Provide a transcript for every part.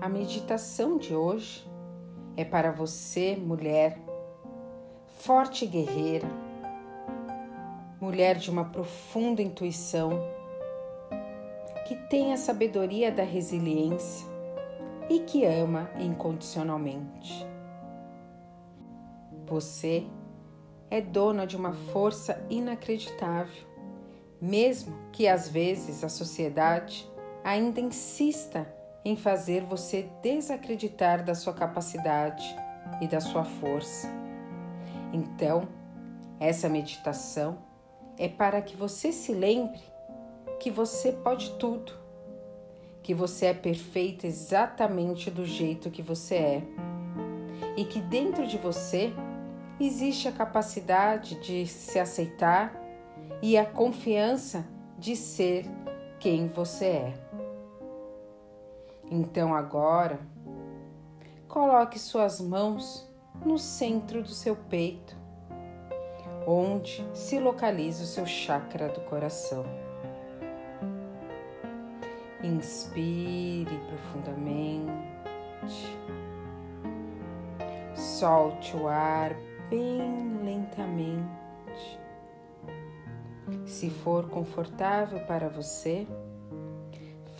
A meditação de hoje é para você, mulher, forte guerreira, mulher de uma profunda intuição, que tem a sabedoria da resiliência e que ama incondicionalmente. Você é dona de uma força inacreditável, mesmo que às vezes a sociedade ainda insista em fazer você desacreditar da sua capacidade e da sua força. Então, essa meditação é para que você se lembre que você pode tudo, que você é perfeita exatamente do jeito que você é e que dentro de você existe a capacidade de se aceitar e a confiança de ser quem você é. Então agora, coloque suas mãos no centro do seu peito, onde se localiza o seu chakra do coração. Inspire profundamente. Solte o ar bem lentamente. Se for confortável para você,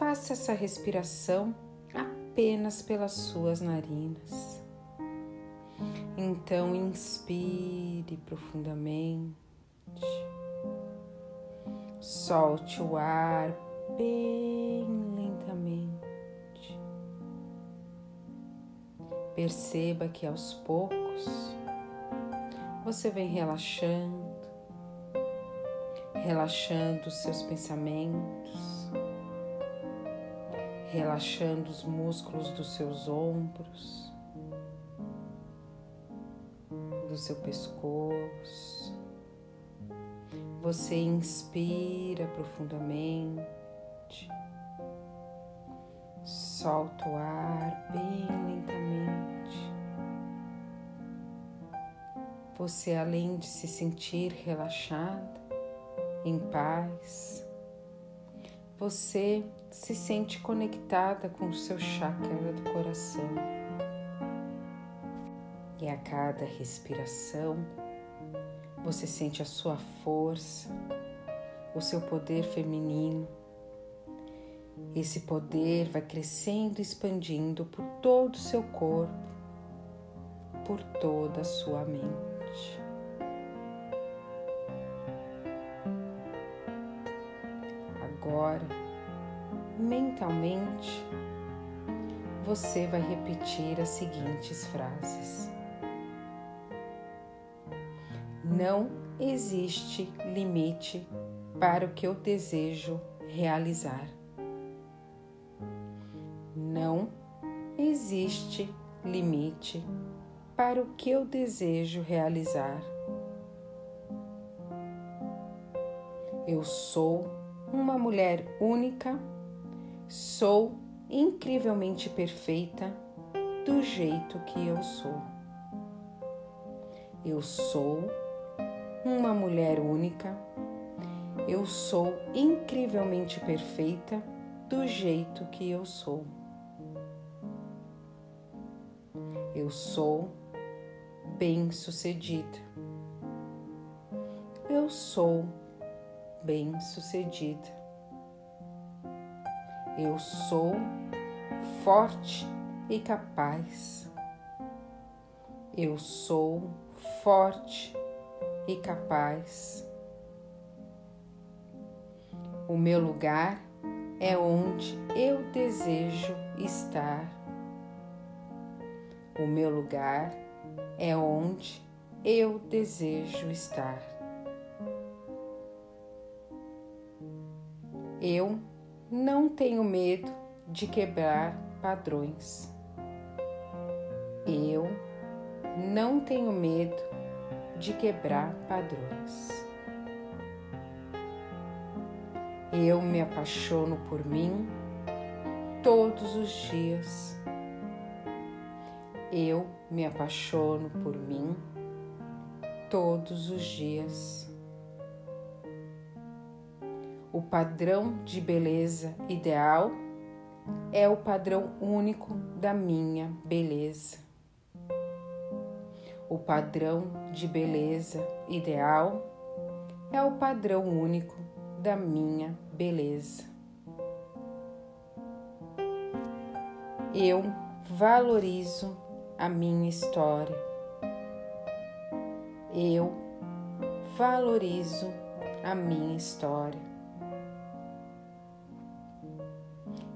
Faça essa respiração apenas pelas suas narinas. Então, inspire profundamente, solte o ar bem lentamente. Perceba que aos poucos você vem relaxando, relaxando os seus pensamentos relaxando os músculos dos seus ombros, do seu pescoço. Você inspira profundamente, solta o ar bem lentamente. Você, além de se sentir relaxada, em paz, você se sente conectada com o seu chakra do coração. E a cada respiração, você sente a sua força, o seu poder feminino. Esse poder vai crescendo e expandindo por todo o seu corpo, por toda a sua mente. Agora, mentalmente, você vai repetir as seguintes frases: Não existe limite para o que eu desejo realizar. Não existe limite para o que eu desejo realizar. Eu sou uma mulher única Sou incrivelmente perfeita do jeito que eu sou. Eu sou uma mulher única. Eu sou incrivelmente perfeita do jeito que eu sou. Eu sou bem-sucedida. Eu sou bem-sucedida. Eu sou forte e capaz. Eu sou forte e capaz. O meu lugar é onde eu desejo estar. O meu lugar é onde eu desejo estar. Eu não tenho medo de quebrar padrões. Eu não tenho medo de quebrar padrões. Eu me apaixono por mim todos os dias. Eu me apaixono por mim todos os dias padrão de beleza ideal é o padrão único da minha beleza. O padrão de beleza ideal é o padrão único da minha beleza. Eu valorizo a minha história. Eu valorizo a minha história.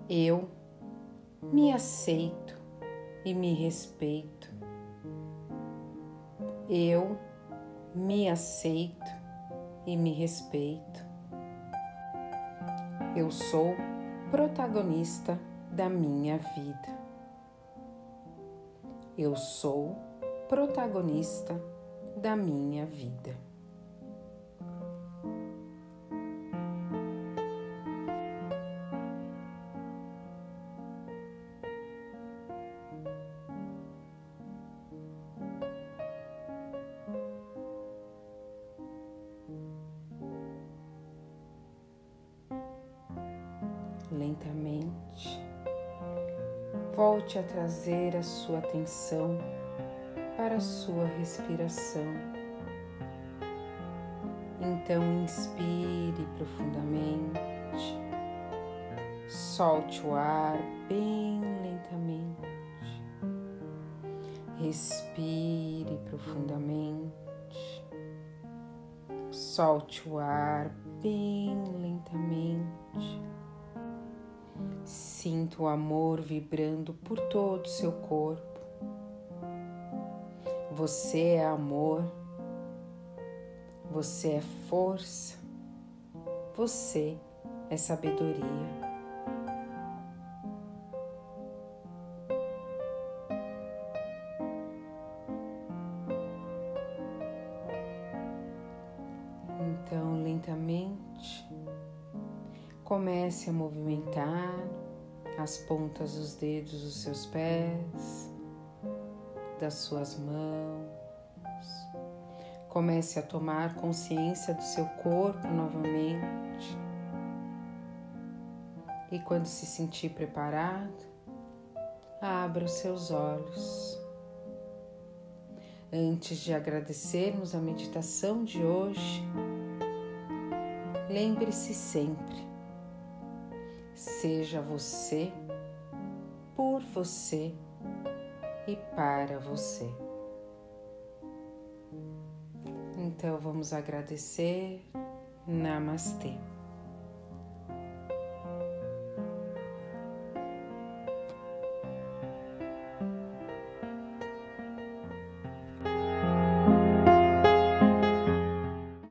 Eu me aceito e me respeito. Eu me aceito e me respeito. Eu sou protagonista da minha vida. Eu sou protagonista da minha vida. Lentamente, volte a trazer a sua atenção para a sua respiração. Então, inspire profundamente, solte o ar bem lentamente, respire profundamente, solte o ar bem lentamente. Sinta o amor vibrando por todo o seu corpo. Você é amor, você é força, você é sabedoria. Então, lentamente, comece a movimentar as pontas dos dedos dos seus pés, das suas mãos. Comece a tomar consciência do seu corpo novamente. E quando se sentir preparado, abra os seus olhos. Antes de agradecermos a meditação de hoje, lembre-se sempre Seja você, por você e para você. Então vamos agradecer. Namastê.